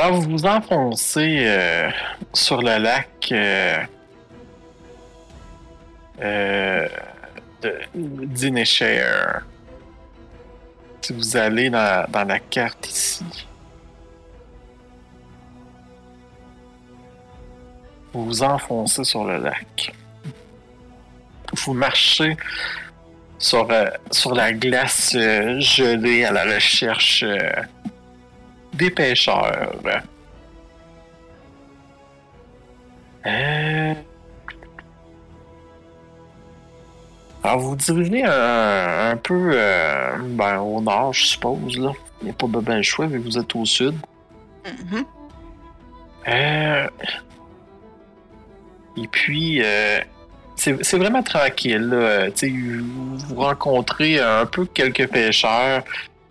Alors, vous vous enfoncez euh, sur le lac euh, euh, de. Si vous allez dans, dans la carte ici, vous vous enfoncez sur le lac. Vous marchez sur, euh, sur la glace euh, gelée à la recherche des pêcheurs. Euh, Alors, vous vous dirigez un, un peu euh, ben, au nord, je suppose. Là. Il n'y a pas bien le choix, que vous êtes au sud. Mhm. Euh, Et puis, c'est vraiment tranquille. là. Vous rencontrez un peu quelques pêcheurs.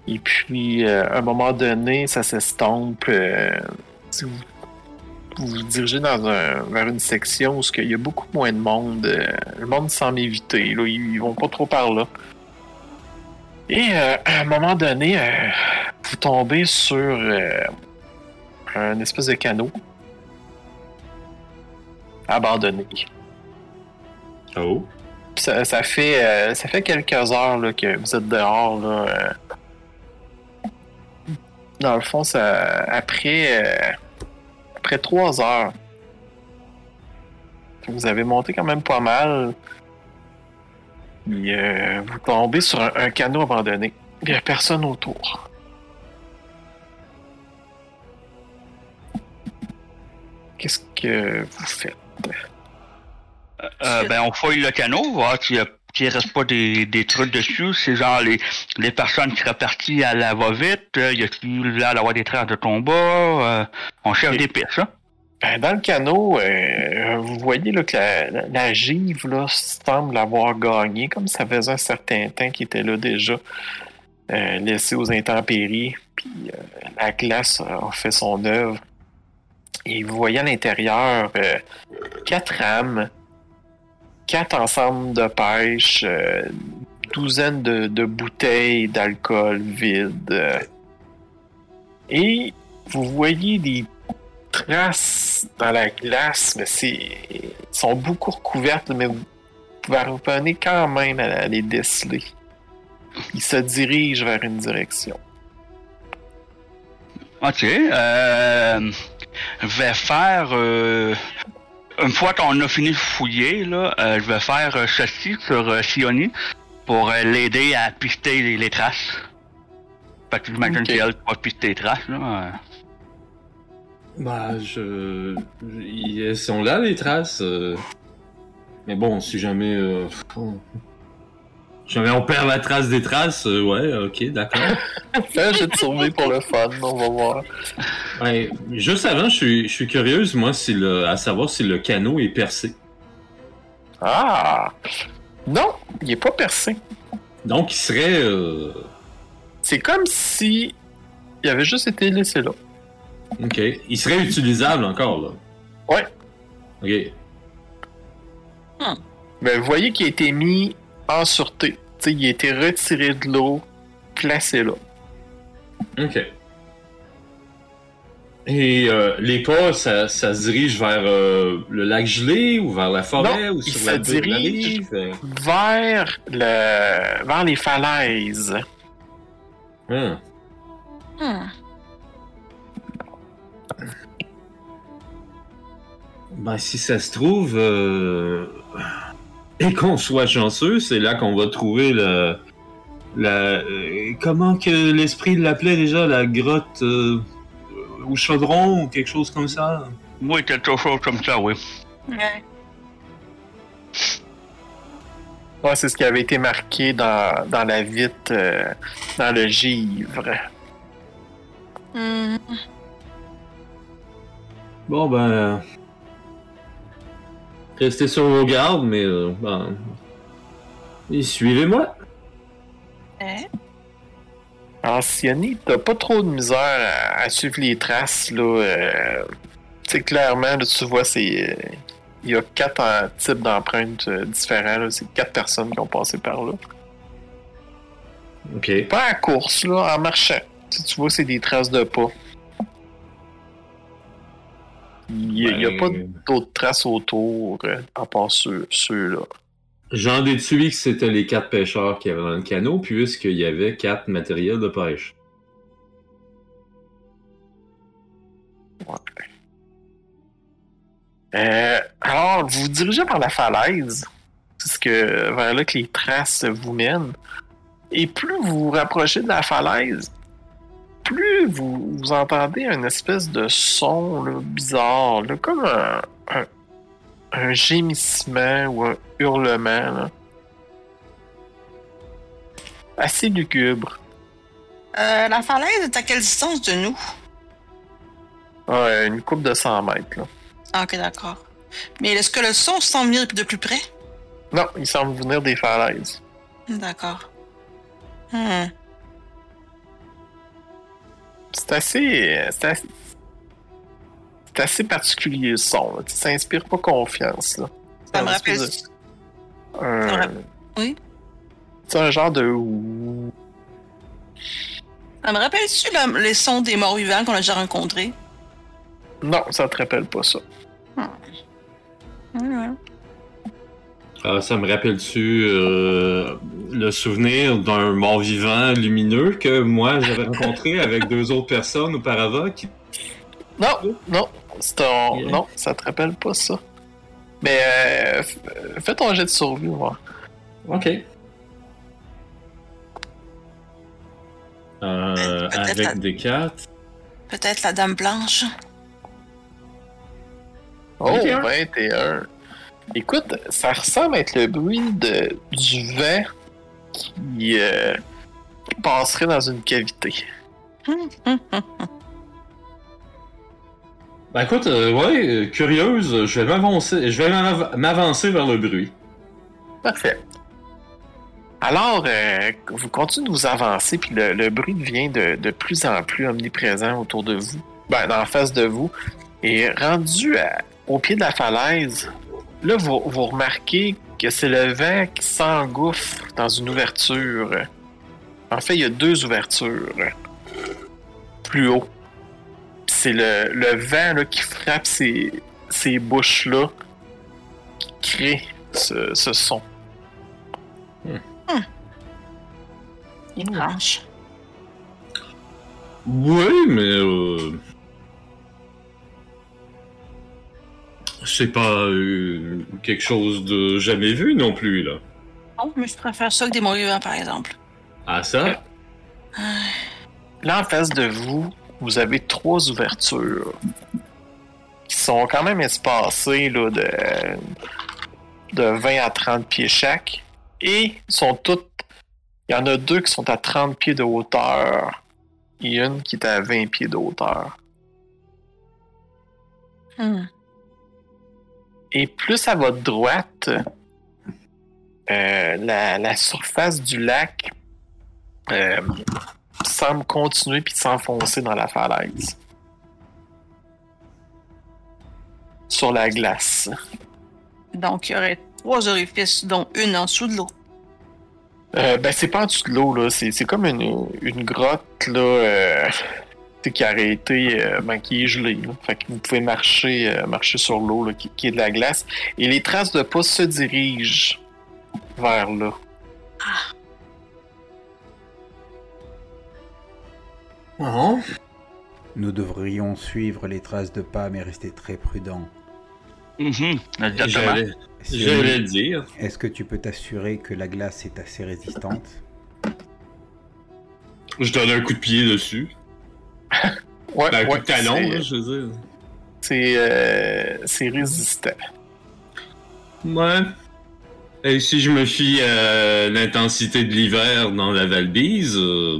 Et puis, euh, à un moment donné, ça s'estompe. euh, si vous, vous vous dirigez dans un, vers une section où il y a beaucoup moins de monde. euh, le monde semble éviter. Là, ils, ils vont pas trop par là. Et euh, à un moment donné, euh, vous tombez sur un espèce de canot abandonné. Oh. Ça, ça fait, ça fait quelques heures là, que vous êtes dehors. Là. Dans le fond, ça, après, euh, après trois heures, vous avez monté quand même pas mal. Euh, vous tombez sur un, canot abandonné. Il n'y a personne autour. Qu'est-ce que vous faites? Euh, ben, on fouille le canot, voir qu'il ne reste pas des, des trucs dessus. C'est genre les, les personnes qui seraient parties à la va-vite. euh, y a-t-il l'air d'avoir des traces de combat? Euh, on cherche Et- des pistes, hein? Ben, dans le canot, euh, vous voyez là, que la, la, la give là, semble avoir gagné, comme ça faisait un certain temps qu'il était là déjà, euh, laissé aux intempéries. Puis la glace a fait son œuvre. Et vous voyez à l'intérieur quatre rames, quatre ensembles de pêche, euh, douzaine de, bouteilles d'alcool vides. euh, et vous voyez des traces dans la glace, mais c'est sont beaucoup recouvertes, mais vous parvenez quand même à les déceler. Il se dirige vers une direction. OK. Euh, je vais faire... euh, une fois qu'on a fini de fouiller, là, euh, je vais faire euh, ceci sur euh, Sioni pour euh, l'aider à pister les, les traces. Fait que j'imagine Ok. qu'elle va pister les traces, là. euh. Bah, je. Elles sont là, les traces. euh. Mais bon, si jamais. Euh, on- perd la trace des traces, euh, ouais, ok, d'accord. Fais jet de pour le fun, on va voir. Ouais, juste avant, je suis, je suis curieuse, moi, si le, à savoir si le canot est percé. Ah! Non, il est pas percé. Donc, il serait. euh, C'est comme si il avait juste été laissé là. Ok. Il serait utilisable encore, là. Ouais. Ok. Mais vous voyez qu'il a été mis en sûreté. Tu sais, il a été retiré de l'eau, placé là. Ok. Et euh, les pas, ça, ça se dirige vers euh, le lac gelé ou vers la forêt Non, ou il sur se la, dirige- rive? Euh, Vers le vers les falaises. hein. Hmm. Ben, si ça se trouve, euh, et qu'on soit chanceux, c'est là qu'on va trouver le. La, euh, comment que l'esprit l'appelait déjà La grotte euh, au chaudron ou quelque chose comme ça? Oui, quelque chose comme ça, oui. Ouais. Ouais, c'est ce qui avait été marqué dans, dans la vitre, euh, dans le givre. Hmm. Bon, ben. Restez sur vos gardes, mais. euh, ben. Suivez-moi. Hein? Alors, Siani, t'as pas trop de misère à, à suivre les traces, là. Euh, tu sais, clairement, là, tu vois, c'est. euh, Il y a quatre euh, types d'empreintes euh, différents, là. C'est quatre personnes qui ont passé par là. Ok. Pas à course, là, en marchant. Tu, sais, tu vois, c'est des traces de pas. Il n'y a, Ben, pas d'autres traces autour, euh, à part ceux- ceux-là. J'en déduis que c'était les quatre pêcheurs qui avaient dans le canot, puisqu'il y avait quatre matériels de pêche. Euh, alors, vous vous dirigez vers la falaise. C'est ce que, vers là que les traces vous mènent. Et plus vous vous rapprochez de la falaise, plus vous, vous entendez une espèce de son là, bizarre, là, comme un, un, un gémissement ou un hurlement. là. Assez lugubre. Euh, la falaise est à quelle distance de nous? Une coupe de 100 mètres. Là. Ah, ok, d'accord. Mais est-ce que le son semble venir de plus près? Non, il semble venir des falaises. D'accord. Hmm. C'est assez, c'est assez. Particulier le son. Là. Ça inspire pas confiance. Là. Ça me Un rappelle. espèce de- un- Ça me rappelle- oui. C'est un genre de. Ça me rappelle-tu le- les sons des morts vivants qu'on a déjà rencontrés? Non, ça te rappelle pas ça. Hmm. Ah, ça me rappelle-tu euh, le souvenir d'un mort-vivant lumineux que moi j'avais rencontré avec deux autres personnes auparavant qui Non, non, c'est un- Yeah. non, ça te rappelle pas ça. Mais euh, fais ton jet de survie, voir. Ok. Euh, avec la- des cartes. Peut-être la Dame Blanche. Oh, 21. 21. Écoute, ça ressemble à être le bruit de, du vent qui euh, passerait dans une cavité. Ben écoute, euh, ouais, euh, curieuse, je vais m'avancer, je vais m'av- m'avancer vers le bruit. Parfait. Alors, euh, vous continuez de vous avancer, puis le, le bruit devient de, de plus en plus omniprésent autour de vous, ben, en face de vous. Et rendu à- au pied de la falaise, là, vous, vous remarquez que c'est le vent qui s'engouffre dans une ouverture. En fait, il y a deux ouvertures plus haut. Puis C'est le, le vent là, qui frappe ces, ces bouches-là qui crée ce, ce son. Étrange. Oui, mais euh, c'est pas euh, quelque chose de jamais vu non plus là. Non, mais je préfère ça que des morts vivants, par exemple. Ah ça? Là, en face de vous, vous avez trois ouvertures qui sont quand même espacées là, de, de 20 à 30 pieds chaque. Et sont toutes. Il y en a deux qui sont à 30 pieds de hauteur et une qui est à 20 pieds de hauteur. Hmm. Et plus à votre droite, euh, la, la surface du lac euh, semble continuer puis s'enfoncer dans la falaise. Sur la glace. Donc, il y aurait trois orifices, dont une en dessous de l'eau. Euh, ben, c'est pas en dessous de l'eau, là. C'est, comme une, une grotte, là, euh, qui aurait été, euh, ben, qui est gelée, là. Fait que vous pouvez marcher, euh, marcher sur l'eau, là, qui, qui est de la glace. Et les traces de pas se dirigent vers là. Non. Nous devrions suivre les traces de pas, mais rester très prudents. Mhm, exactement. J'allais j'allais le dire. Est-ce que tu peux t'assurer que la glace est assez résistante? Je donne un coup de pied dessus. Ouais, Ben, un coup de talon, là, je veux dire. C'est euh, c'est résistant. Ouais. Et si je me fie à l'intensité de l'hiver dans la Valbise, euh...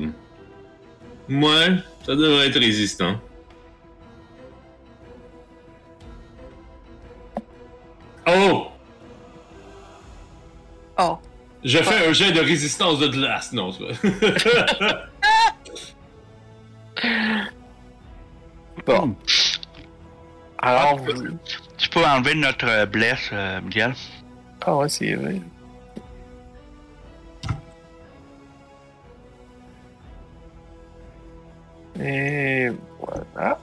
ouais, ça devrait être résistant. Oh! Oh. Je fais un jet de résistance de glace, non, c'est pas. Bon. Alors, vous... Tu peux enlever notre euh, blesse, euh, Miguel. Ah ouais, c'est vrai. Et voilà.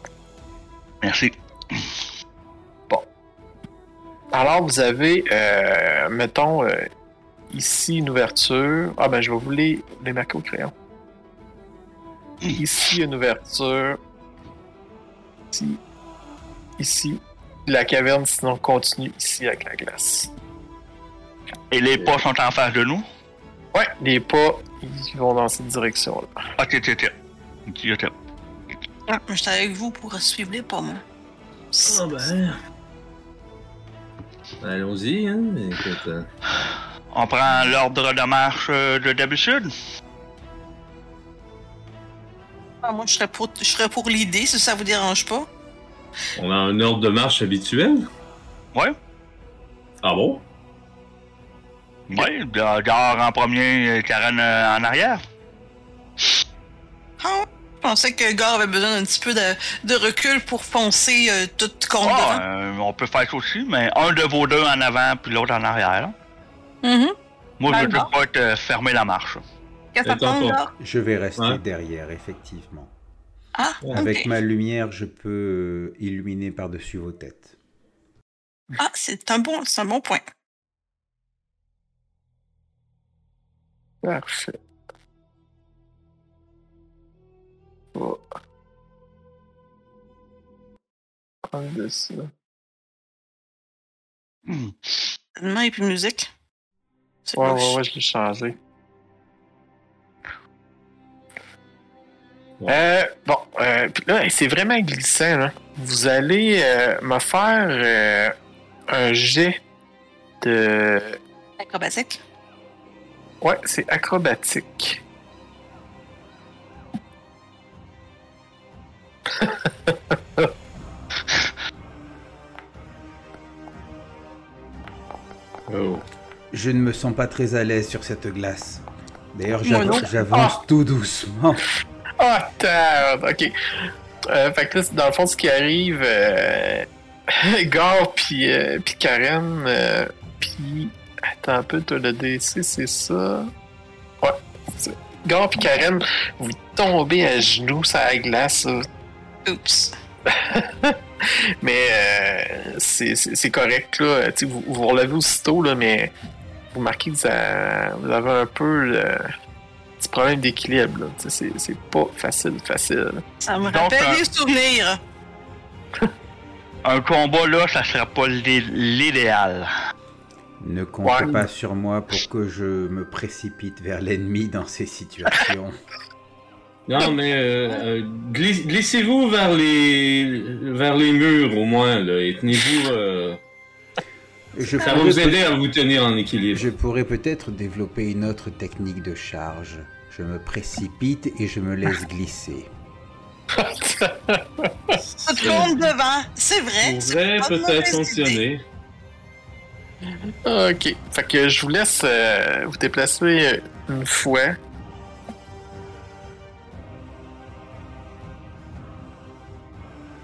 Merci. Alors, vous avez, euh, mettons, euh, ici une ouverture. Ah, ben, je vais vous les, les marquer au crayon. Ici, une ouverture. Ici. Ici. La caverne, sinon, continue ici avec la glace. Et les pas sont en face de nous? Ouais, les pas, ils vont dans cette direction-là. Ok, ok, ok. Ok, ok. Ah, mais j'étais avec vous pour suivre les pas, moi. Ah ben. Allons-y, hein. Écoute, euh, On prend l'ordre de marche euh, de d'habitude? Ah, moi, je serais pour, je serais pour l'idée, si ça vous dérange pas? on a un ordre de marche habituel? Ouais. Ah bon? Ouais, dehors en premier, Karen euh, en arrière. Ah, je pensais que Gar avait besoin d'un petit peu de, de recul pour foncer euh, tout contre Ah, euh, on peut faire ça aussi, mais un de vos deux en avant, puis l'autre en arrière. Mhm. Moi, je D'accord. veux pas te euh, fermer la marche. Qu'est-ce que? Je vais rester Ouais. derrière, effectivement. Ah, Avec ma lumière, je peux euh, illuminer par-dessus vos têtes. Ah, c'est un, bon, c'est un bon point. Parfait. Oh. Événement et puis musique. Ouais, ouais, ouais, je l'ai changé. Euh, bon, euh, là, c'est vraiment glissant. Là. Vous allez euh, me faire euh, un jet de. Acrobatique? Ouais, c'est acrobatique. Oh. Je ne me sens pas très à l'aise sur cette glace. D'ailleurs, j'avance tout doucement. Ah, tard! Ok. Euh, fait que là, dans le fond, ce qui arrive, euh, Gar puis euh, Karen, euh, puis attends un peu, toi, le DC, c'est ça? Ouais. Gar puis Karen, vous tombez à genoux sur la glace. Oups. mais euh, c'est correct, là. Tu sais, vous, vous relevez aussitôt, là, mais vous marquez que vous, avez un peu petit problème d'équilibre, C'est c'est pas facile, facile. Ça me Donc, rappelle euh, des souvenirs. Un combat là, ça serait pas l'i- l'idéal. Ne comptez Ouais. pas sur moi pour que je me précipite vers l'ennemi dans ces situations. Non, mais euh, euh, glis- glissez-vous vers les vers les murs au moins là, et tenez-vous. euh, Je ça va vous aider à vous tenir en équilibre. Je pourrais peut-être développer une autre technique de charge. Je me précipite et je me laisse glisser. Le monde devant. C'est vrai. une peut-être fonctionner. Ok. Fait que je vous laisse euh, vous déplacer une fois.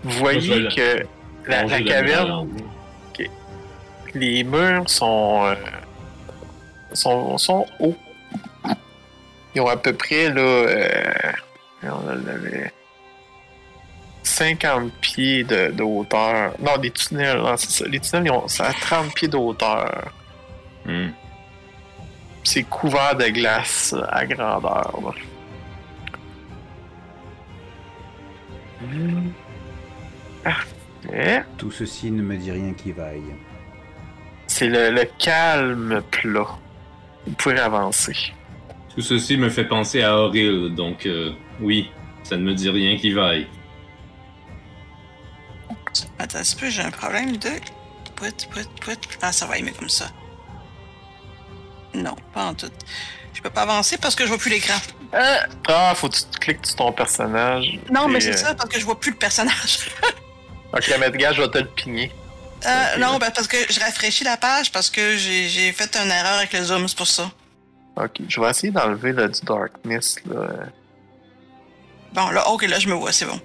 Vous voyez que la, Manger la la caverne, viande. les murs sont, euh, sont, sont hauts. Ils ont à peu près là, euh, on avait 50 pieds de, de hauteur. Non, des tunnels, non, c'est ça. Les tunnels, ils ont, c'est à 30 pieds de hauteur. Hmm. C'est couvert de glace à grandeur. là. Hmm. Parfait. Tout ceci ne me dit rien qui vaille. C'est le, le calme plat. Vous pouvez avancer. Tout ceci me fait penser à Auril, donc euh, oui, ça ne me dit rien qui vaille. Attends un peu, j'ai un problème de. Pouet, pouet, pouet. Ah, ça va aimer comme ça. Non, pas en tout. Je peux pas avancer parce que je vois plus l'écran. Euh, Ah, faut que tu cliques sur ton personnage. non, mais c'est euh, ça, parce que je vois plus le personnage. Ok, mais gars, je vais te le pigner. Euh, non, ben, parce que je rafraîchis la page parce que j'ai j'ai fait une erreur avec le zoom, c'est pour ça. Ok, je vais essayer d'enlever là, du darkness. Là. Bon, là, ok, là, je me vois, c'est bon.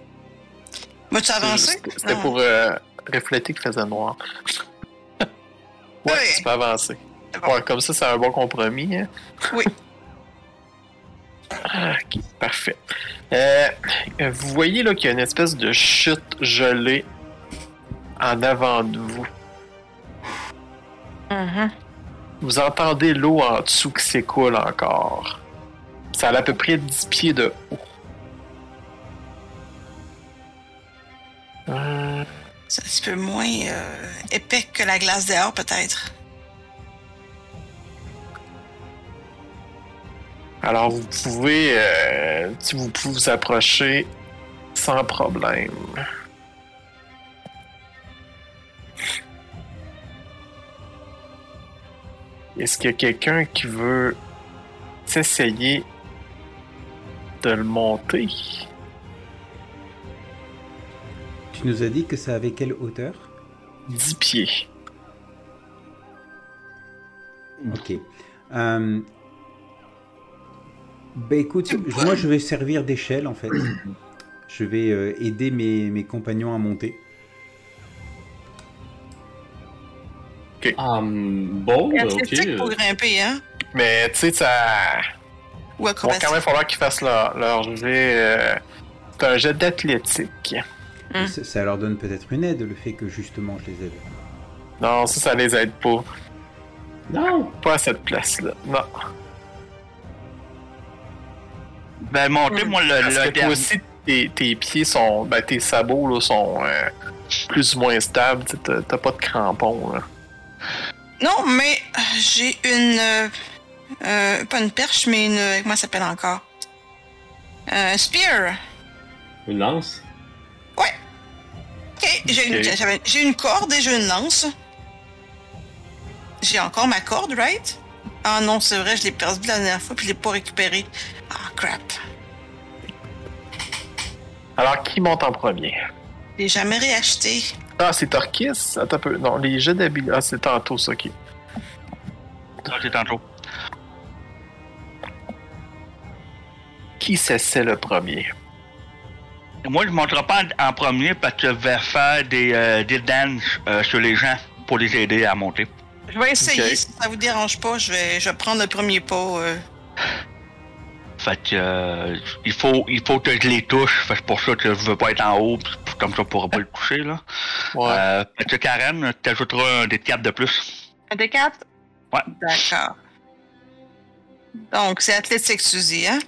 Vas-tu avancer? C'était pour euh, refléter qu'il faisait noir. ouais, Oui. tu peux avancer. Bon. Ouais, comme ça, c'est un bon compromis. Hein? Oui. Ok, parfait. Euh, vous voyez là qu'il y a une espèce de chute gelée en avant de vous. Mhm. Vous entendez l'eau en dessous qui s'écoule encore. Ça a à peu près 10 pieds de haut. Euh, C'est un petit peu moins euh, épais que la glace dehors, peut-être. Alors vous pouvez, euh, si vous pouvez vous approcher sans problème. Est-ce qu'il y a quelqu'un qui veut s'essayer de le monter? Tu nous as dit que ça avait quelle hauteur? 10 pieds. Ok. Euh... Bah écoute, je- moi je vais servir d'échelle en fait. Je vais euh, aider mes, mes compagnons à monter. Hum, bon, C'est ok. athlétique pour grimper, hein? Mais tu sais, ça. Ou Il va acrobatique. quand même falloir qu'ils fassent leur, leur jet. euh, C'est un jet d'athlétique. Hmm. Ça, ça leur donne peut-être une aide le fait que justement je les aide. Non, ça, ça les aide pas. Non! Pas à cette place-là. Non. Ben, monter, moi, le, Parce le que toi aussi, tes, tes pieds sont. Ben, tes sabots là, sont euh, plus ou moins stables. T'as pas de crampons. Là. Non, mais euh, j'ai une. euh, euh, pas une perche, mais une. Comment ça s'appelle encore? Euh, Un spear. Une lance? Ok, j'ai une, j'ai une corde et j'ai une lance. J'ai encore ma corde, right? Ah non, c'est vrai, je l'ai perdue la dernière fois puis je l'ai pas récupérée. Ah, crap. Alors, qui monte en premier? Je l'ai jamais réacheté. Ah, c'est Torquis? Attends un peu. Non, les jets d'habileté. Ah, c'est tantôt ça qui. Ah, c'est tantôt. Qui s'essaie le premier? Moi, je ne monterai pas en premier parce que je vais faire des, euh, des danses euh, sur les gens pour les aider à monter. Je vais essayer, Ok. si ça vous dérange pas, je vais, je vais prendre le premier pas. euh. Fait que euh, il faut il faut que je les touche. Fait que c'est pour ça que je veux pas être en haut, comme ça je pourrai pas le toucher là. Ouais. Euh, fait que Karen, t'ajouteras un des quatre de plus. Un des quatre? Ouais. D'accord. Donc, c'est athlétique, dis, hein?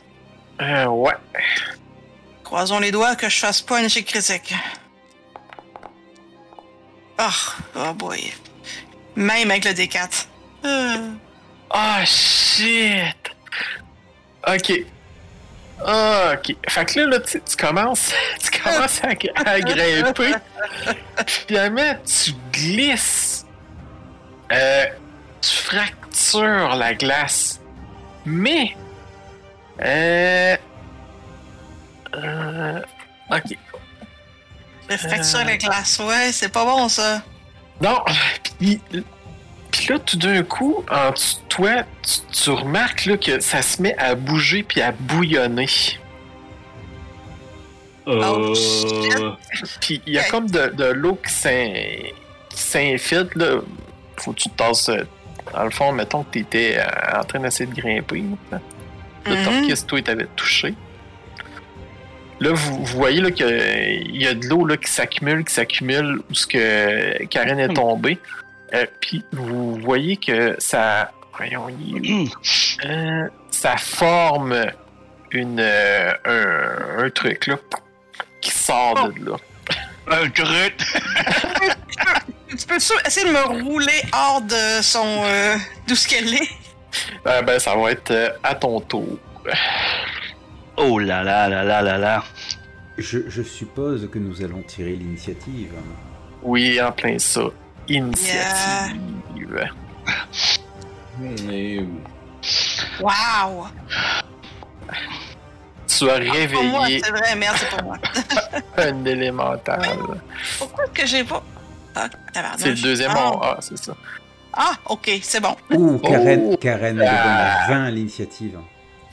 Euh, ouais. Croisons les doigts que je fasse pas un échec critique. Ah, oh boy. Même avec le D4. Euh, Ah, shit! Ok. Ok. Fait que là, là tu, tu commences, tu commences à, à grimper. Puis finalement, tu glisses. Euh, tu fractures la glace. Mais. Euh. euh, ok. je fracture la glace, ouais, c'est pas bon ça. Non, puis, là, tout d'un coup, en dessous de toi, tu, tu remarques là, que ça se met à bouger puis à bouillonner. Oh, Euh... Puis il y a comme de, de l'eau qui s'in- qui s'infiltre. Là. Faut que tu te tasses. euh, Dans le fond, mettons que tu étais en train d'essayer de grimper. là. Le Mhm. Torquis, toi, il t'avait touché. Là, vous, vous voyez là, qu'il y a de l'eau là, qui s'accumule, qui s'accumule où ce que Karen est Hmm. tombée. Euh, Puis vous voyez que ça. Voyons, il? Hum. Euh, ça forme une, euh, un, un truc là, qui sort de là. Un truc. Tu peux essayer de me rouler hors de son. Euh, d'où ce qu'elle est? Euh, ben, ça va être euh, à ton tour. Oh là là là là là là. Je, je suppose que nous allons tirer l'initiative. Oui, en plein ça. Initiative. Mais... Wow! Tu as Pour moi, réveillé c'est vrai, merde, c'est pour moi. un élémental. Pourquoi est-ce que j'ai pas. Ah. C'est le deuxième ah. en A, c'est ça. Ah, ok, c'est bon. Ouh, Karen, Oh. Karen, elle est bonne Ah. à 20 à l'initiative.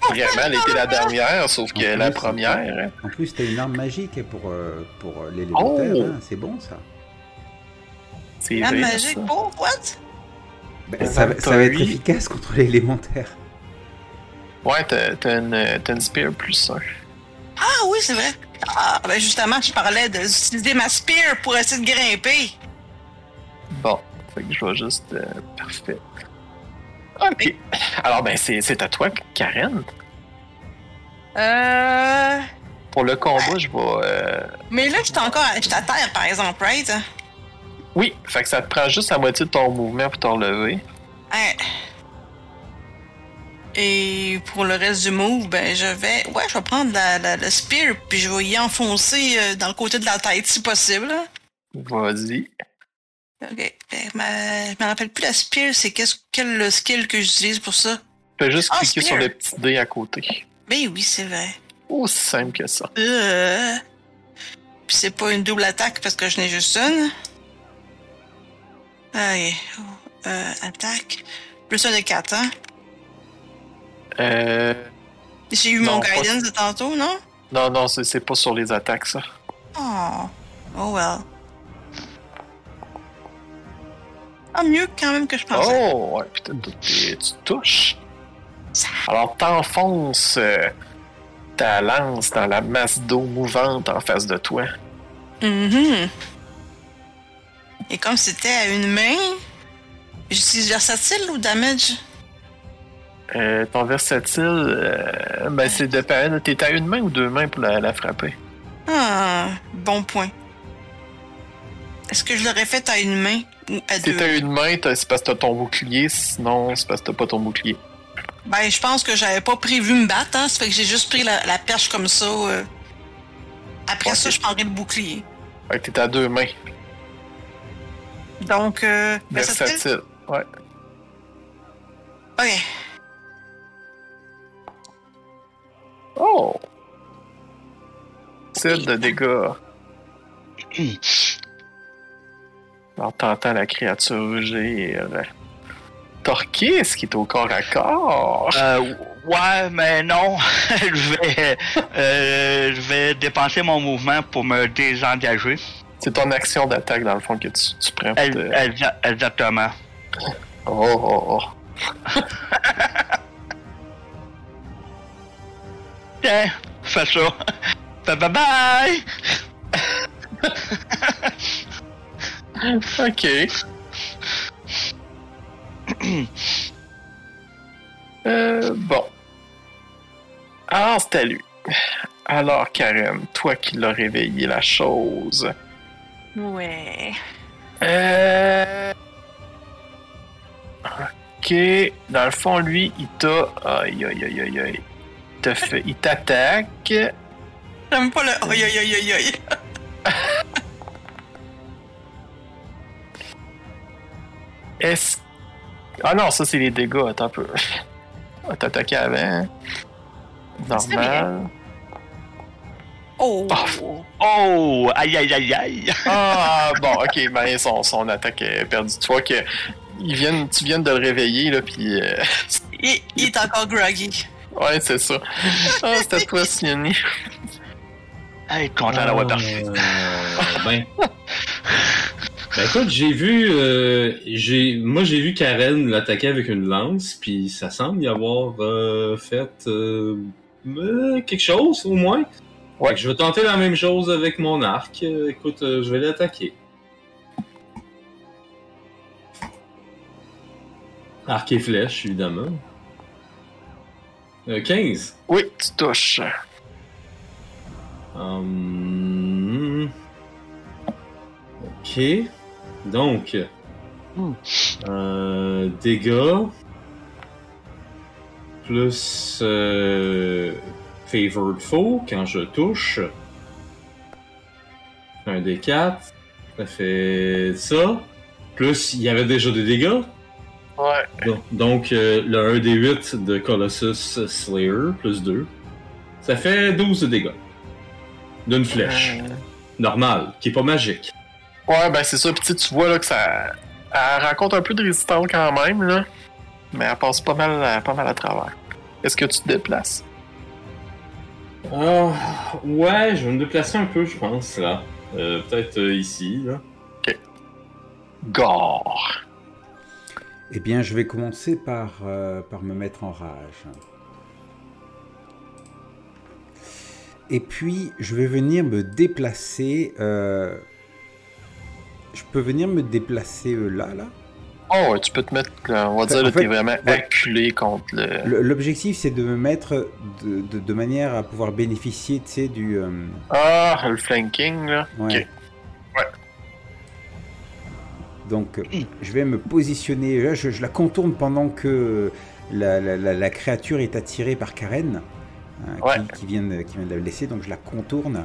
Vraiment, elle était la dernière, sauf que plus, la première. hein. En plus, t'as une arme magique pour, euh, pour euh, l'élémentaire. Oh. hein, C'est bon ça. C'est La ça. pour what? Ben, ça, va- ça va être 28. efficace contre l'élémentaire. Ouais, t'as une, t'as une spear plus un. Ah oui, c'est vrai. Ah, ben justement, je parlais d'utiliser ma spear pour essayer de grimper. Bon. Fait que je vais juste. euh, parfait. Ok. Alors, ben, c'est c'est à toi, Karen. Euh. Pour le combat, je vais. euh, Mais là, j'étais encore. J'étais à terre, par exemple, right? Oui, fait que ça te prend juste la moitié de ton mouvement pour te relever. Ouais. Et pour le reste du move, ben je vais. Ouais, je vais prendre la, la- le spear, puis je vais y enfoncer euh, dans le côté de la tête si possible. Vas-y. Ok. Ben, ma- je me rappelle plus la spear, c'est quel le skill que j'utilise pour ça? Fais juste Ah, cliquer spear. sur le petit dé à côté. Ben oui, c'est vrai. Aussi simple que ça. Euh... Puis c'est pas une double attaque parce que je n'ai juste une. Ok. Euh, attaque. Plus un de 4, hein? Euh. J'ai eu Non, mon pas- guidance de tantôt, non? Non, non, c'est pas sur les attaques, ça. Oh. Oh well. Ah, mieux quand même que je pensais. Oh, ouais, putain, tu tu touches. Alors, t'enfonces euh, ta lance dans la masse d'eau mouvante en face de toi. Mhm. Et comme c'était à une main, j'utilise versatile ou damage? Euh, ton versatile, euh, ben, c'est de. T'es à une main ou deux mains pour la, la frapper? Ah, bon point. Est-ce que je l'aurais fait à une main ou à deux? t'as une main, c'est parce que t'as ton bouclier, sinon c'est parce que t'as pas ton bouclier. Ben, je pense que j'avais pas prévu me battre, hein. Ça fait que j'ai juste pris la, la perche comme ça. euh. Après ça, je prendrai le bouclier. Fait que t'es à deux mains. Donc, euh, versatile? Versatile. Ouais. Ok. Oh! Cible de dégâts. Alors, t'entends la créature rugir. Torquis, qui est au corps à corps? Euh, ouais, mais non. je vais, euh, je vais dépenser mon mouvement pour me désengager. C'est ton action d'attaque, dans le fond, que tu, tu prends. te- exa- Exactement. Oh, oh, oh. Tiens, fais ça. Bye bye bye. Ok. euh, bon. Alors, c'est à lui. Alors, Karen, toi qui l'as réveillé la chose. Ouais. Euh... Ok. Dans le fond, lui, il t'a. Aïe, aïe, aïe, aïe, aïe. Il t'a fait- Il t'attaque. J'aime pas le aïe aïe aïe aïe aïe. Est-ce. Ah non, ça, c'est les dégâts. Attends un peu. Attaqué avant. Normal. Oh. Oh, aïe aïe aïe aïe. Ah, bon, ok, ben son, son attaque est perdue. Tu vois que ils viennent, tu viens de le réveiller, là, puis. euh, Il, il est encore groggy. Ouais, c'est ça. Ah, c'était à toi, Sienny. Hey, content d'avoir perçu. Euh, ben. Ben écoute, j'ai vu, euh, j'ai, moi j'ai vu Karen l'attaquer avec une lance, puis ça semble y avoir euh, fait euh, euh, quelque chose au moins. Ouais. Fait que je vais tenter la même chose avec mon arc. Euh, écoute, euh, je vais l'attaquer. Arc et flèche, évidemment. Euh, 15. Oui, tu touches. Hum, Ok. Donc. Euh, dégâts. Plus. Euh, favored foe quand je touche. Un des 4. Ça fait ça. Plus, il y avait déjà des dégâts. Ouais. Donc, donc, euh, le 1 des 8 de Colossus Slayer, plus 2. Ça fait 12 de dégâts. D'une flèche. Euh, Normale, qui est pas magique. Ouais, ben c'est ça. Puis tu vois là que ça. Elle rencontre un peu de résistance quand même, là. Mais elle passe pas mal, à- pas mal à travers. Est-ce que tu te déplaces? Ah, ouais, je vais me déplacer un peu, je pense, là. Euh, Peut-être euh, ici, là. Gore! Eh bien, je vais commencer par, euh, par me mettre en rage. Et puis, je vais venir me déplacer. euh, Je peux venir me déplacer euh, là, là? Oh, tu peux te mettre, là, on va En dire, là, fait, t'es vraiment ouais. acculé contre le. L'objectif, c'est de me mettre de, de- de manière à pouvoir bénéficier, tu sais, du... euh, Ah, le flanking, là. ouais. Ouais. Donc, euh, je vais me positionner. Là, je, je la contourne pendant que la, la- la- la créature est attirée par Karen, hein, Ouais. qui, qui vient de, qui vient de la blesser. Donc, je la contourne.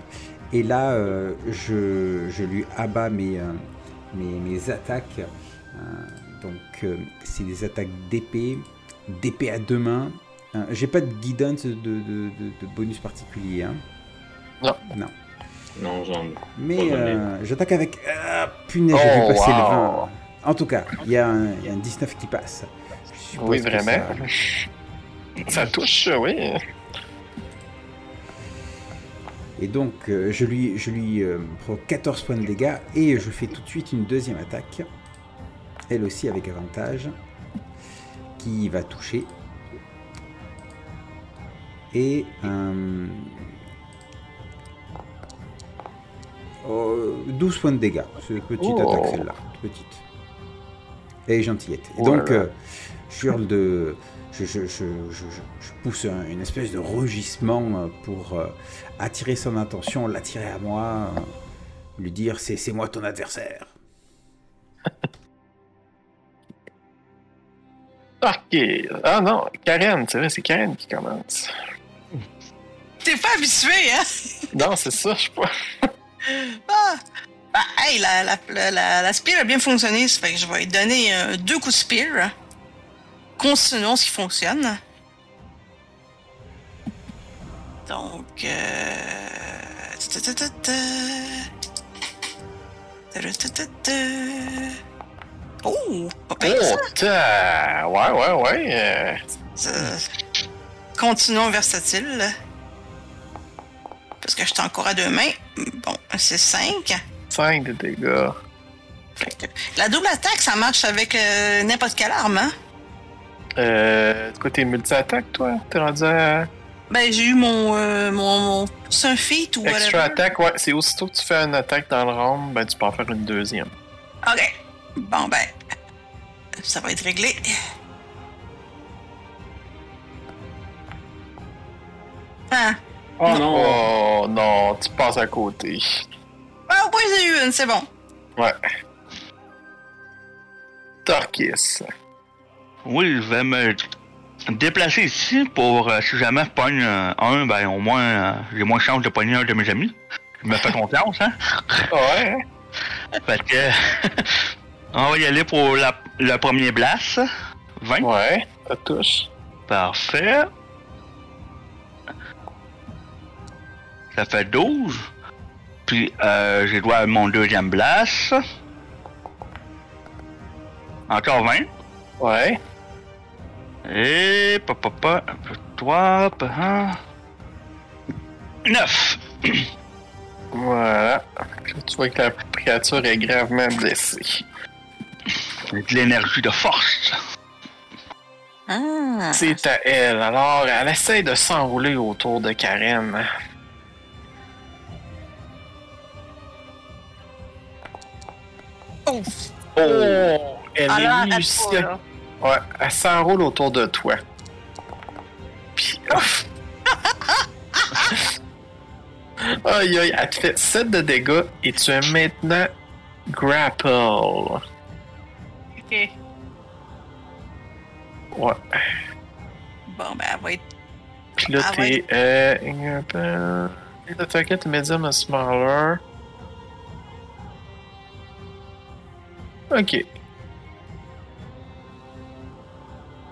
Et là, euh, je, je lui abats mes, euh, mes, mes attaques. Euh, donc, euh, c'est des attaques d'épée, d'épée à deux mains. Euh, J'ai pas de guidance de, de- de- de bonus particulier. hein. Non. Non. Non, j'en Mais euh, j'attaque avec. Ah, punaise, j'ai Oh, vu passer le wow. 20. En tout cas, il y, a un il y a un 19 qui passe. Je Oui, vraiment. ça- Ça touche, oui. Et donc, euh, je lui, je lui euh, provoque 14 points de dégâts et je fais tout de suite une deuxième attaque. Elle aussi avec avantage. Qui va toucher. Et. euh, oh, 12 points de dégâts. C'est une petite Oh. attaque celle-là. Petite. Et gentillette. Et donc, Voilà. euh, je hurle de. Je, je, je, je, je- je pousse un- une espèce de rugissement euh, pour euh, attirer son attention, l'attirer à moi, euh, lui dire c'est moi ton adversaire. Ok. Ah non, Karen, c'est vrai, c'est Karen qui commence. T'es pas habitué, hein? Non, c'est ça, je sais pas. Ah! Ah, hey, la, la, la, la, la spear a bien fonctionné, ça fait que je vais lui donner euh, deux coups de spear. Continuons ce qui fonctionne. Donc, euh... Oh! Pas pire, ça. Oh, ta- ouais, ouais, ouais. euh, Ça- Continuons versatile. Parce que j'étais encore à deux mains. Bon, c'est 5. 5 de dégâts. La double attaque, ça marche avec euh, n'importe quelle arme, hein? Euh, quoi, t'es multi-attaque, toi? T'es rendu à Ben, j'ai eu mon, euh, mon, mon c'est un feat ou extra whatever. attaque? Ouais, c'est aussitôt que tu fais une attaque dans le round, ben tu peux en faire une deuxième. Ok. Bon, ben, ça va être réglé. Ah. Oh non! Oh non, tu passes à côté. Ah, au moins j'ai eu une, c'est bon. Ouais. Torkis. Oui, je vais me déplacer ici pour, euh, si jamais je pogne euh, un, ben au moins, euh, j'ai moins de chance de pogner un de mes amis. Je me fais confiance, hein? Ouais. Fait que, on va y aller pour la- le premier blast. 20. Ouais, ça touche. Parfait. Ça fait 12. Puis, euh, j'ai droit à mon deuxième blast. Encore 20. Ouais. Et papa, papa, 3, 1. 9. Voilà. Là, tu vois que la créature est gravement blessée. De l'énergie de force. Ah. C'est à elle. Alors, elle essaie de s'enrouler autour de Karen. Oh. Oh! Elle est réussie. Ouais, elle s'enroule autour de toi. Puis, ouf! aïe aïe, elle te fait 7 de dégâts et tu es maintenant grapple. Ok. Ouais. Bon, ben, elle va être. Puis là, t'es. Euh. grapple. The target medium and smaller. Ok.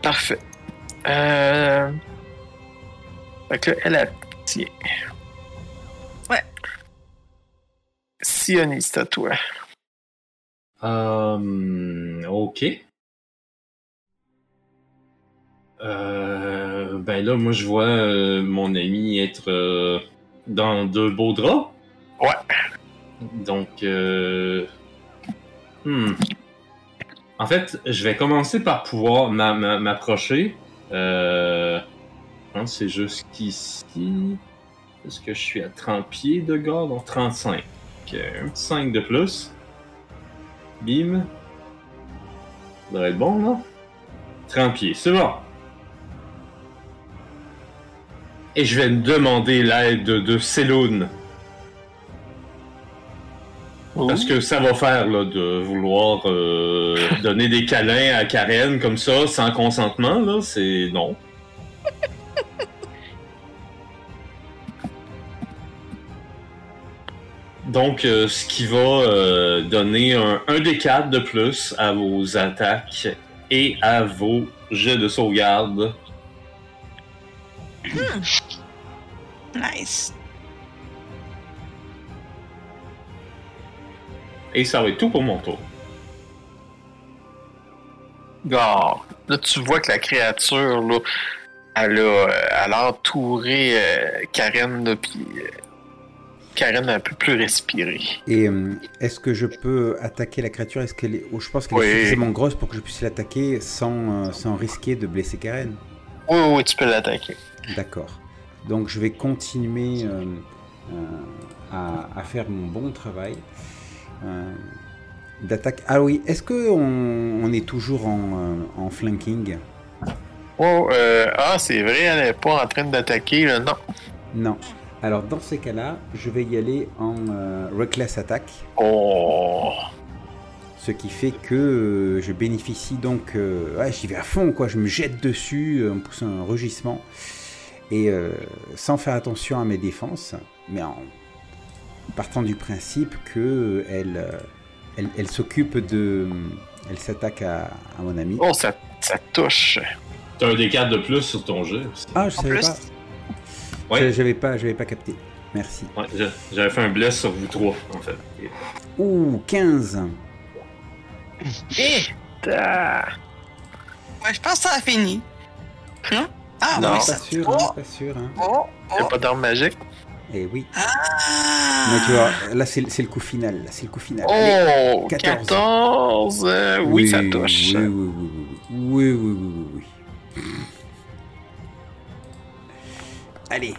Parfait. Euh. Fait que là, elle a pitié. Ouais. Sionis, à toi. Euh, ok. Euh, ben là, moi, je vois euh, mon ami être euh, dans de beaux draps. Ouais. Donc, euh... hmm. En fait, je vais commencer par pouvoir m'a- m'a- m'approcher. Euh... Je pense que c'est jusqu'ici. Est-ce que je suis à 30 pieds de garde? Donc 35. Ok, Un petit 5 de plus. Bim. Ça devrait être bon, là. 30 pieds, c'est bon. Et je vais demander l'aide de, de Céloun. Parce que ça va faire là, de vouloir euh, donner des câlins à Karen comme ça, sans consentement, là, c'est non. Donc, euh, ce qui va euh, donner un, un des 4 de plus à vos attaques et à vos jets de sauvegarde. Nice. Et ça va être tout pour mon tour. Gare. Là, tu vois que la créature, là, elle a, euh, elle a entouré euh, Karen, là, puis euh, Karen un peu plus respiré. Et euh, est-ce que je peux attaquer la créature? Est-ce qu'elle est... oh, je pense qu'elle Oui. est suffisamment grosse pour que je puisse l'attaquer sans, euh, sans risquer de blesser Karen? Oui, oui, tu peux l'attaquer. D'accord. Donc je vais continuer euh, euh, à, à faire mon bon travail euh, d'attaque. Ah oui, est-ce que on, on est toujours en, en flanking? Oh, ah, c'est vrai, elle n'est pas en train d'attaquer, là, non. Non. Alors dans ces cas-là, je vais y aller en euh, reckless attack, Oh. ce qui fait que euh, je bénéficie donc, euh, ouais, j'y vais à fond quoi, je me jette dessus euh, en poussant un rugissement et euh, sans faire attention à mes défenses, mais en partant du principe que elle, euh, elle, elle s'occupe de, elle s'attaque à, à mon ami. Oh, ça, ça touche. T'as un des 4 de plus sur ton jeu. aussi. Ah, je En savais plus, pas. Ouais. Je n'avais pas, pas capté. Merci. Ouais, J'avais fait un bless sur vous trois, en fait. Ouh, 15. ouais, je pense que ça a fini. Non? Ah, non. Oui, ça... pas sûr, oh. pas sûr. Hein. Oh, oh. Il n'y a pas d'arme magique? Eh oui. Ah. Mais tu vois, là, c'est le coup final. C'est le coup final. Oh, Allez, 14. 14 oui, oui, ça touche. Oui, oui, oui. oui, oui, oui. oui, oui Allez.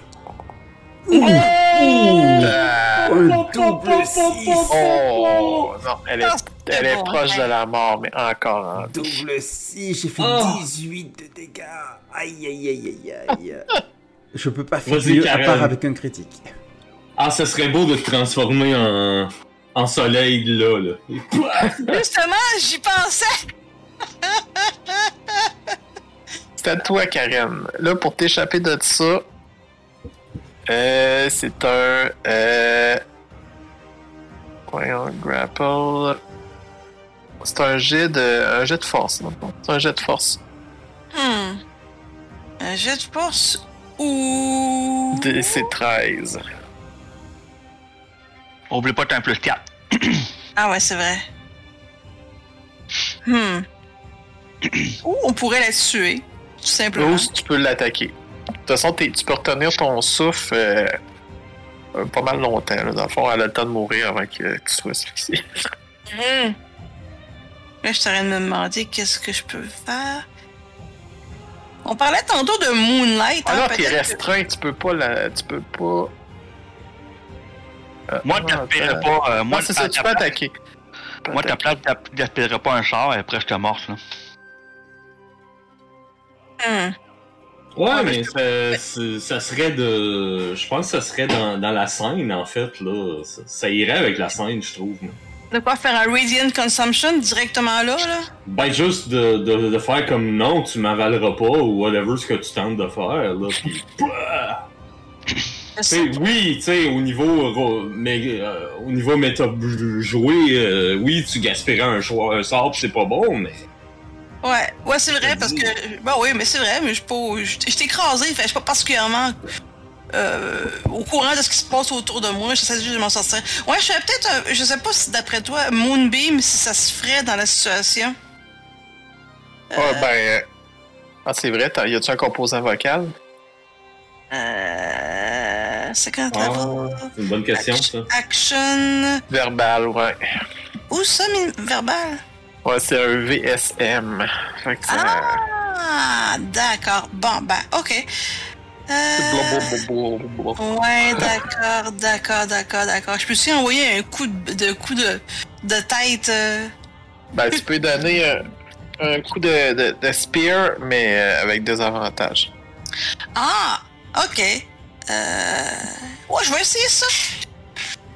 Ah. Un double 6 Oh, non, elle est, Ah, elle est proche de la mort, mais encore en vie. Double 6, j'ai fait Oh. 18 de dégâts. Aïe, aïe, aïe, aïe, aïe. Je peux pas faire Vas-y, mieux à part avec un critique. Ah, ça serait beau de te transformer en, en soleil, là, là. Justement, j'y pensais! C'est à toi, Karen. Là, pour t'échapper de ça, euh, c'est un. Euh, voyons, grapple. C'est un jet de, un jet de force. non? C'est un jet de force. Hmm. Un jet de force ou. C'est 13. Oublie pas, t'as un plus 4. Ah ouais, c'est vrai. Hmm. Ou on pourrait la tuer, tout simplement. Ou si tu peux l'attaquer. De toute façon, tu peux retenir ton souffle euh, euh, pas mal longtemps. là. Dans le fond, elle a le temps de mourir avant que, tu sois asphyxié. Hmm. Là, je suis en train de me demander qu'est-ce que je peux faire. On parlait tantôt de Moonlight. Ah hein, non, t'es que- restreint, tu peux pas la. Tu peux pas. Euh, Moi, pas. euh, moi, c'est ça, tu peux attaquer. Moi, ta pas un char et après, je te morse, là. Hmm. Ouais, Ouais, mais mais ça, ça serait de. Je pense que ça serait dans, dans la scène, en fait, là. Ça, ça irait avec la scène, je trouve. là. De quoi faire un Radiant Consumption directement là, là? Ben, juste de, de, de faire comme non, tu m'avaleras pas, ou whatever ce que tu tentes de faire, là. Pis, oui, tu sais, au niveau, ro- mais, euh, au niveau méta joué, euh, oui, tu gaspillerais un, choix, un sort, pis c'est pas bon, mais. Ouais, ouais, c'est vrai, parce que. Bah oui, mais c'est vrai, mais je suis pas. Je je t'ai écrasé, fait je suis pas particulièrement. euh, au courant de ce qui se passe autour de moi, j'essaie juste de m'en sortir. Ouais, je ferais peut-être, un- je sais pas si d'après toi, Moonbeam, si ça se ferait dans la situation. Ah, ben. euh, Ah, c'est vrai, y a-tu un composant vocal? Euh. C'est quand Ah, c'est une bonne question, ça. Action. Verbal, ouais. Où ça, verbal? Ouais, c'est un VSM. Fait que ça. Ah, d'accord. Bon, ben, ok. Euh... Ouais, d'accord, d'accord, d'accord, d'accord. Je peux aussi envoyer un coup de, de coup de, de tête. euh, Ben, tu peux donner. euh, un coup de, de, de spear, mais euh, avec des avantages. Ah, ok. Euh... Ouais, je vais essayer ça.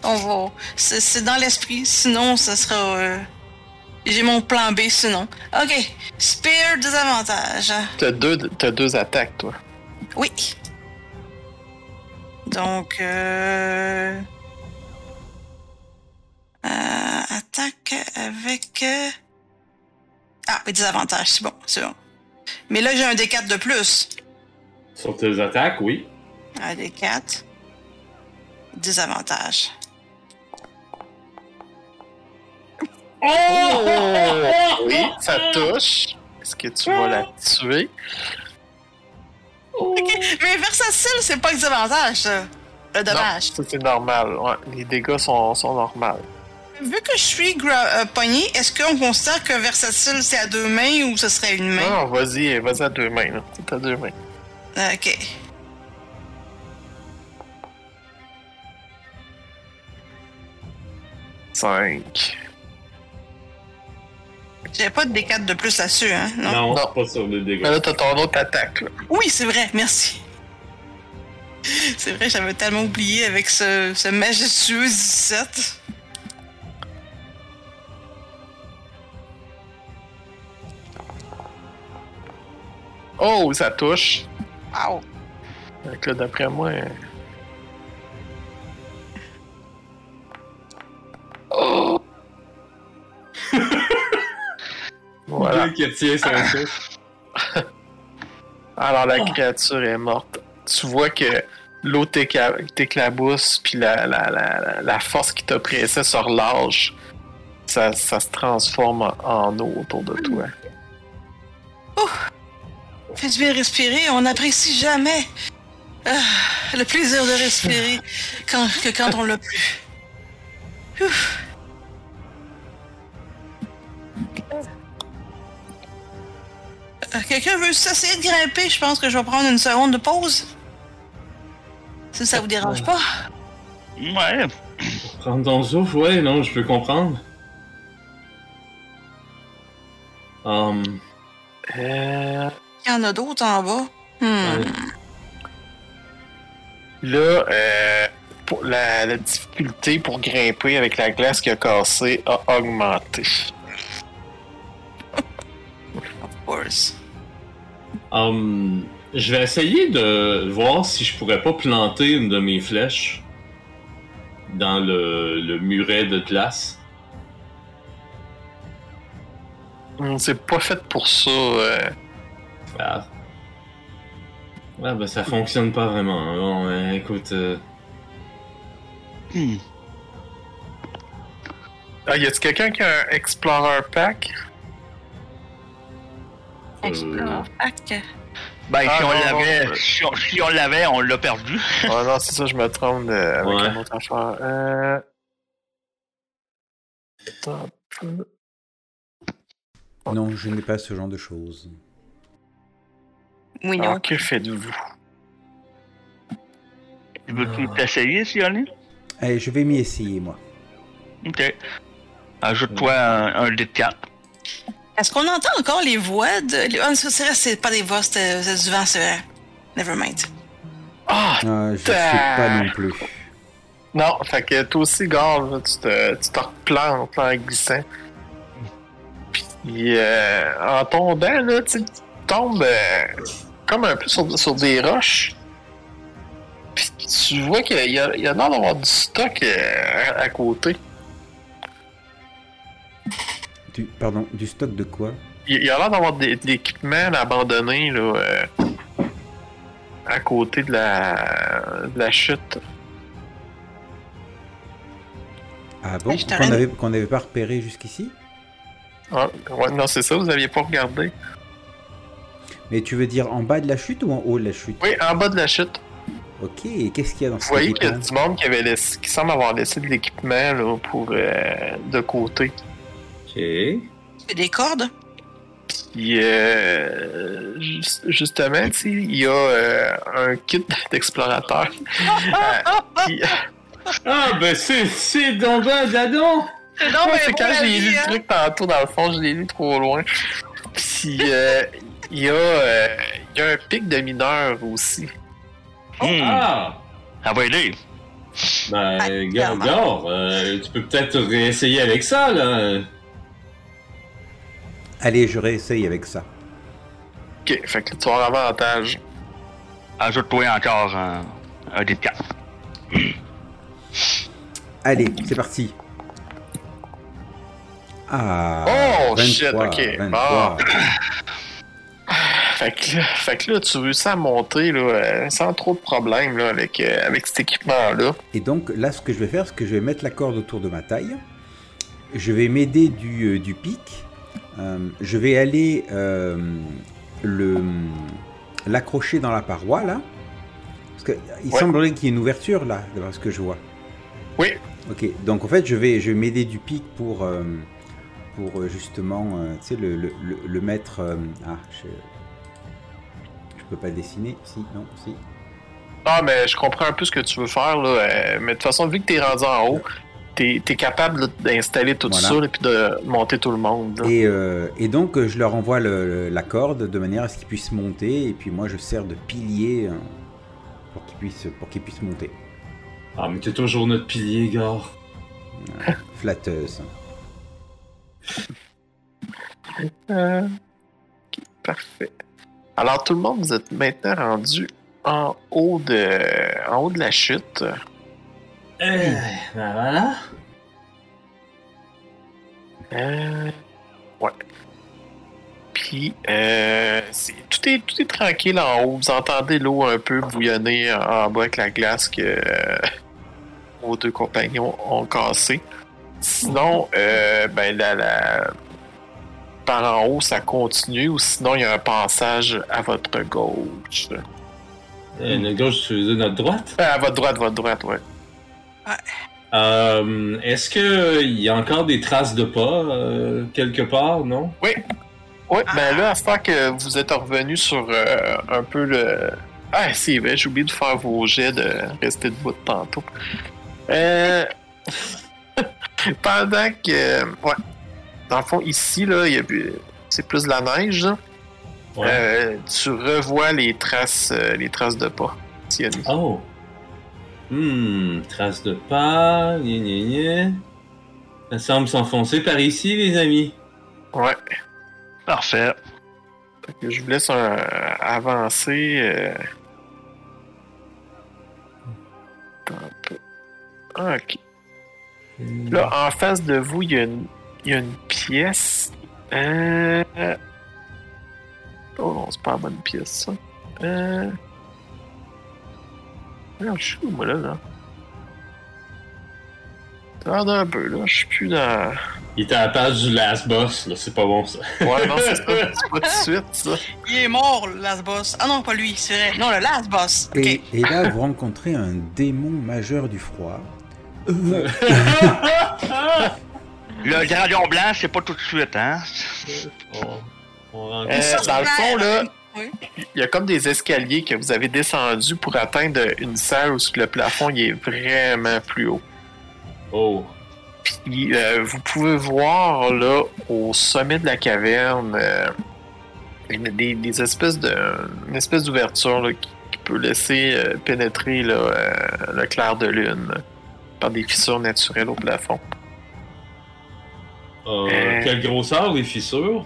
On va. C'est c'est dans l'esprit. Sinon, ça sera. J'ai mon plan B sinon. Ok. Spear, désavantage. T'as deux, t'as deux attaques, toi. Oui. Donc, euh... euh, attaque avec... euh, Ah, oui, désavantage, c'est bon, c'est bon. Mais là, j'ai un D4 de plus. Sur tes attaques, oui. Un D4. Désavantage. Oh! Oui, ça touche. Est-ce que tu vas la tuer? Mais versatile, c'est pas que désavantage, ça. Le dommage. Non, ça, c'est normal. Ouais, les dégâts sont, sont normaux. Vu que je suis euh, pogné, est-ce qu'on considère que versatile, c'est à deux mains ou ce serait une main? Non, vas-y, vas-y à deux mains. C'est à deux mains. Ok. Cinq. J'avais pas de D4 de plus là-dessus, hein? Non? Non, Non. pas sur les Mais dégâts. là, t'as ton autre attaque. Là. Oui, c'est vrai, merci. C'est vrai, j'avais tellement oublié avec ce, ce majestueux 17. Oh, ça touche. Wow. Donc là, d'après moi. Voilà. Qui tient son souffle. Alors la créature est morte. Tu vois que l'eau t'éclabousse, puis la, la, la, la force qui t'oppressait se relâche. Ça, ça se transforme en, eau autour de toi. Fais du bien respirer, on n'apprécie jamais ah, le plaisir de respirer quand, que quand on l'a plus. Ouf. Quelqu'un veut essayer de grimper? Je pense que je vais prendre une seconde de pause. Si ça vous dérange pas. Ouais. Prendre ton souffle, ouais, non, je peux comprendre. Hum, Euh, Il y en a d'autres en bas. Hmm. Ouais. là, euh, pour la, la difficulté pour grimper avec la glace qui a cassé a augmenté. Of course. Hum, je vais essayer de voir si je pourrais pas planter une de mes flèches dans le, le muret de glace. Hum, C'est pas fait pour ça. euh. Ah. Ouais, ben ça fonctionne pas vraiment. Bon, euh, écoute, euh, Hmm. Ah, y a-t-il quelqu'un qui a un Explorer Pack? Explore. Pack. Ben, Ah, si, on non, l'avait, non. si, on, si on l'avait, on l'a perdu. Ah non, c'est ça, je me trompe de- avec Ouais. une autre affaire. Euh... Attends un peu. Non, je n'ai pas ce genre de choses. Oui, non. Alors, que faites-vous? Veux-tu t'essayer, Sione? Allez, je vais m'y essayer, moi. Ok. Ajoute-toi un, un dé de 4. Est-ce qu'on entend encore les voix de. Ah, c'est vrai, c'est pas des voix, c'était c'est du vent, c'est vrai. Never mind. Ah! Ah, je sais pas non plus. Non, fait que toi aussi, Gare, là, tu te, tu te replantes là, en glissant. Puis, euh, en tombant, là, tu tombes euh, comme un peu sur, sur des roches. Puis tu vois qu'il y a, il y a l'air d'avoir du stock euh, à, à côté. Du, pardon, du stock de quoi? Il y a l'air d'avoir de l'équipement abandonné là, euh, à côté de la, de la chute. Ah bon? Qu'on avait, n'avait pas repéré jusqu'ici? Ah, ouais, non, c'est ça, vous aviez pas regardé. Mais tu veux dire en bas de la chute ou en haut de la chute? Oui, en bas de la chute. Ok, et qu'est-ce qu'il y a dans Vous cet voyez qu'il y a du monde qui, avait laissé, qui semble avoir laissé de l'équipement là, pour euh, de côté. Ok. C'est des cordes? Puis, euh, juste- justement, tu sais, il y a euh, un kit d'explorateur. Euh, qui- Ah, ben c'est, c'est dans bas, d'Adam! C'est donc Ouais, ben c'est beau, quand j'ai lu le hein? truc tantôt, dans le fond, je l'ai lu trop loin. Puis euh, il y, a, euh, il y a un pic de mineurs aussi. Hmm. Ah! Ça va aider. Ben, Ah, Gar, clairement. Gar, euh, tu peux peut-être réessayer avec ça, là. Allez, je réessaye avec ça. Ok, fait que tu vas avoir avantage. Ajoute-toi encore un, un dé de 4. Allez, c'est parti. Ah, Oh, shit, ok, 23. Fait que, là, fait que là, tu réussis à monter là, euh, sans trop de problèmes là, avec, euh, avec cet équipement-là. Et donc là, ce que je vais faire, c'est que je vais mettre la corde autour de ma taille. Je vais m'aider du, euh, du pic. Euh, je vais aller euh, l'accrocher dans la paroi là. Parce que il Ouais. semblerait qu'il y ait une ouverture là, d'après ce que je vois. Oui. Ok, donc en fait, je vais, je vais m'aider du pic pour, euh, pour justement, tu sais, le, le, le, le mettre. ah, je, je peux pas dessiner. Si, non, si. Ah, mais je comprends un peu ce que tu veux faire. Là, mais de toute façon, vu que tu es rendu en haut, tu es, capable d'installer tout Voilà. ça et puis de monter tout le monde. Et, euh, et donc, euh, je leur envoie le- le- la corde de manière à ce qu'ils puissent monter. Et puis moi, je sers de pilier euh, pour qu'ils puissent, pour qu'ils puissent monter. Ah, mais t'es toujours notre pilier, Gar. Flatteuse. Euh, ok, parfait. Alors, tout le monde, vous êtes maintenant rendu en haut de, en haut de la chute. Eh, ben voilà. Euh, ouais. Puis, euh, c'est- tout, est, tout est tranquille en haut. Vous entendez l'eau un peu bouillonner en, en bas avec la glace que euh, vos deux compagnons ont cassé. Sinon, euh, ben, la, la- par en haut, ça continue. Ou sinon, il y a un passage à votre gauche? Eh, notre gauche, tu veux dire notre droite? Euh, à votre droite, votre droite, ouais. Euh, Est-ce que il y a encore des traces de pas euh, quelque part, non? Oui, ben là, à ce temps que vous êtes revenu sur euh, un peu le. Ah, c'est vrai, j'ai oublié de faire vos jets de rester debout de tantôt. Pendant que. Ouais. Dans le fond, ici, là, il y a plus- c'est plus de la neige. là. Ouais. Tu revois les traces, les traces de pas. Oh. Hmm, traces de pas, gna gna gna. Ça semble s'enfoncer par ici, les amis. Ouais. Parfait. Fait que je vous laisse un- avancer. euh. Attends un peu. Ok. Là, en face de vous, il y a une, il y a une pièce. Euh... Oh non, c'est pas la bonne pièce, ça. Euh... Alors, je suis où, moi, là, là? Regarde un peu, là. Je suis plus dans... Il était à la page du last boss, là, c'est pas bon ça. Ouais, non, c'est pas tout de suite, ça. Il est mort, le last boss. Ah non, pas lui, c'est vrai. Non, le last boss. Ok. Et, et là, vous rencontrez un démon majeur du froid. Le dragon blanc, c'est pas tout de suite, hein? on, on rentre- Euh, dans le fond, là, Oui. il y a comme des escaliers que vous avez descendus pour atteindre une salle où le plafond il est vraiment plus haut. Oh. Puis, euh, vous pouvez voir là au sommet de la caverne euh, une- des, des espèces de une espèce d'ouverture là, qui, qui peut laisser euh, pénétrer là, euh, le clair de lune là, par des fissures naturelles au plafond. Euh, Euh. Quelle grosseur les fissures?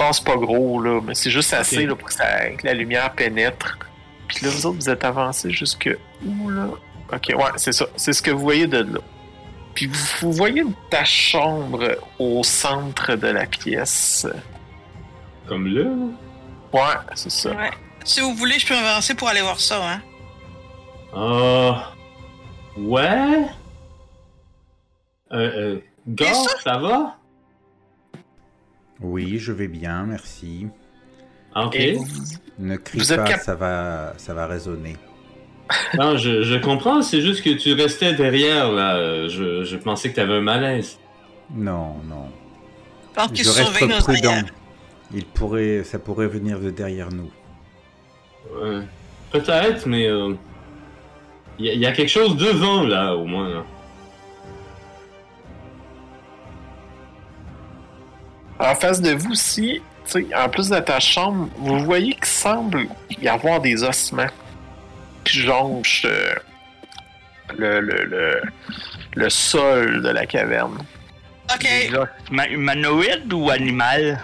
Oh, c'est pas gros là, mais c'est juste assez là, pour que, ça- que la lumière pénètre. Puis là, vous autres, vous êtes avancés jusque où là? Ok, ouais, c'est ça. C'est ce que vous voyez de là. Puis vous, vous voyez une tache sombre au centre de la pièce. Comme là? Ouais, c'est ça. Ouais. Si vous voulez, je peux avancer pour aller voir ça, hein. Ah. ouais? Euh, euh, ça va? Oui, je vais bien, merci. Ah, Ok. Et Ne crie Vous pas, cap- ça va, ça va résonner. Non, je, je comprends, c'est juste que tu restais derrière, là. Euh, Je, je pensais que t'avais un malaise. Non, non. Qu'il Je reste nos prudent. arrières. Il pourrait, ça pourrait venir de derrière nous. Ouais. Peut-être, mais... Il y, a- y a quelque chose devant, là, au moins. là. En face de vous, si tu sais, en plus de ta chambre, vous voyez qu'il semble y avoir des ossements qui jonchent euh, le, le, le, le sol de la caverne. Ok. Des os huma- humanoïdes ou animal?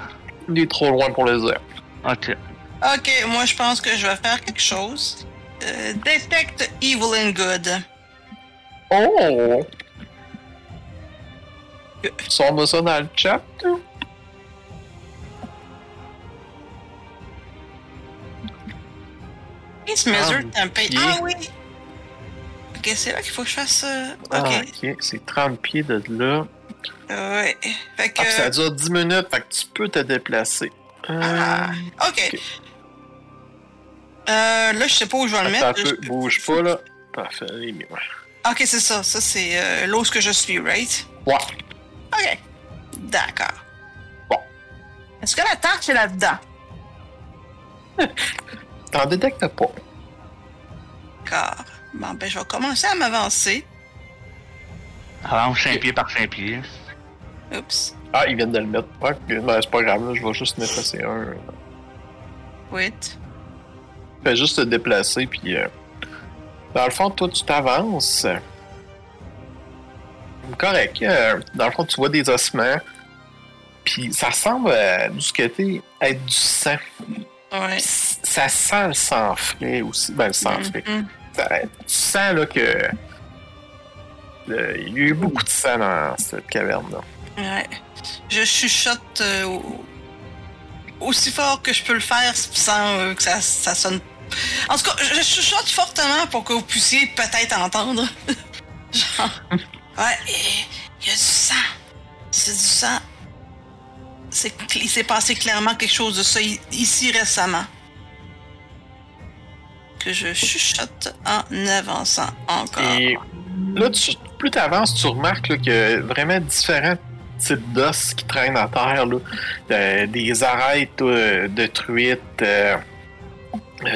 Il est trop loin pour le dire. Ok. Ok, moi je pense que je vais faire quelque chose. Euh, detect evil and good. Oh! Sors-moi ça dans le chat. toi. Measure Ah, pieds. Ah oui! Ok, c'est là qu'il faut que je fasse. euh, Ah, Ok. ok, c'est 30 pieds de là. Ouais. Fait que. Ah, ça dure 10 minutes, fait que tu peux te déplacer. Euh, Ah, ok. Euh, là, je sais pas où je vais le mettre. peu, Je- bouge pas là. Parfait, est mieux. Ok, c'est ça. Ça, c'est euh, l'eau que je suis, right? Ouais. Ok. D'accord. Bon. Est-ce que la tâche est là-dedans? T'en détectes pas. D'accord. Bon, ben, je vais commencer à m'avancer. Avance 5 pieds par 5 pieds. Oups. Ah, ils viennent de le mettre. Ouais, ben, c'est pas grave, là, je vais juste effacer un. Wait. Fais juste te déplacer, puis. euh, Dans le fond, toi, tu t'avances. Correct. euh, Dans le fond, tu vois des ossements. Puis ça semble, euh, du côté, être du sang. Ouais. Ça sent le sang frais aussi. Ben, le sang frais. Mhm. Ça- Tu sens là que. Il y a eu beaucoup de sang dans cette caverne-là. Ouais. Je chuchote euh, au- aussi fort que je peux le faire sans euh, que ça, ça sonne. En tout cas, je chuchote fortement pour que vous puissiez peut-être entendre. Genre. Ouais, il y a du sang. C'est du sang. Il s'est passé clairement quelque chose de ça ici récemment. Que je chuchote en avançant encore. Et là, tu, plus tu avances, tu remarques qu'il y a vraiment différents types d'os qui traînent à terre. Là. Euh, des arêtes euh, de truites, euh,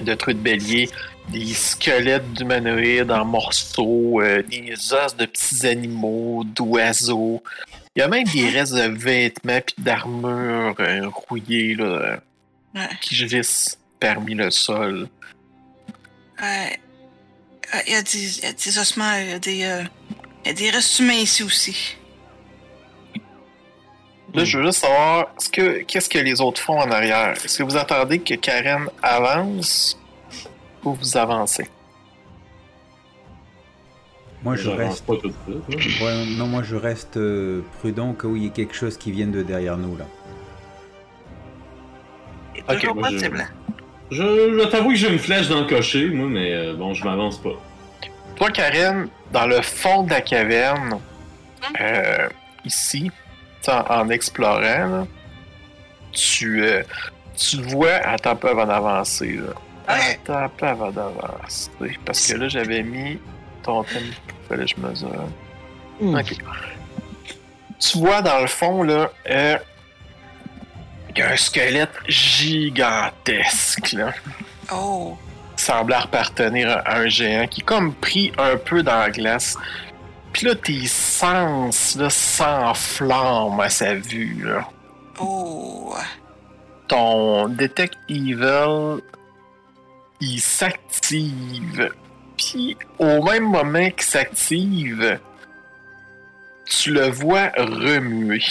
de truites béliers, des squelettes d'humanoïdes en morceaux, euh, des os de petits animaux, d'oiseaux. Il y a même des restes de vêtements puis d'armures rouillées là, Ouais. qui gissent parmi le sol. Ouais. Ouais, Il y, a des- il y a des ossements, il y a des, euh, il y a des restes humains ici aussi. Là, je veux juste savoir, est-ce que, qu'est-ce que les autres font en arrière? Est-ce que vous attendez que Karen avance ou vous avancez? Moi, je reste. pas tout de suite. là. Ouais, non, moi, je reste euh, prudent au cas où il y ait quelque chose qui vienne de derrière nous, là. Je- possible. Je, je t'avoue que j'ai une flèche dans le cocher, moi, mais euh, bon, je m'avance pas. Toi, Karen, dans le fond de la caverne, euh, ici, en, en explorant, là, tu, euh, tu vois. Attends un peu avant d'avancer. Attends un peu avant d'avancer. Parce que là, j'avais mis ton thème. Fallait que je mesure. Ok. Tu vois dans le fond, là, euh, il y a un squelette gigantesque, là. Oh. semblait appartenir à un géant qui est comme pris un peu dans la glace. Puis là, tes sens s'enflamment à sa vue. Là. Oh. Ton Detect Evil, il s'active. Puis au même moment qu'il s'active, tu le vois remuer.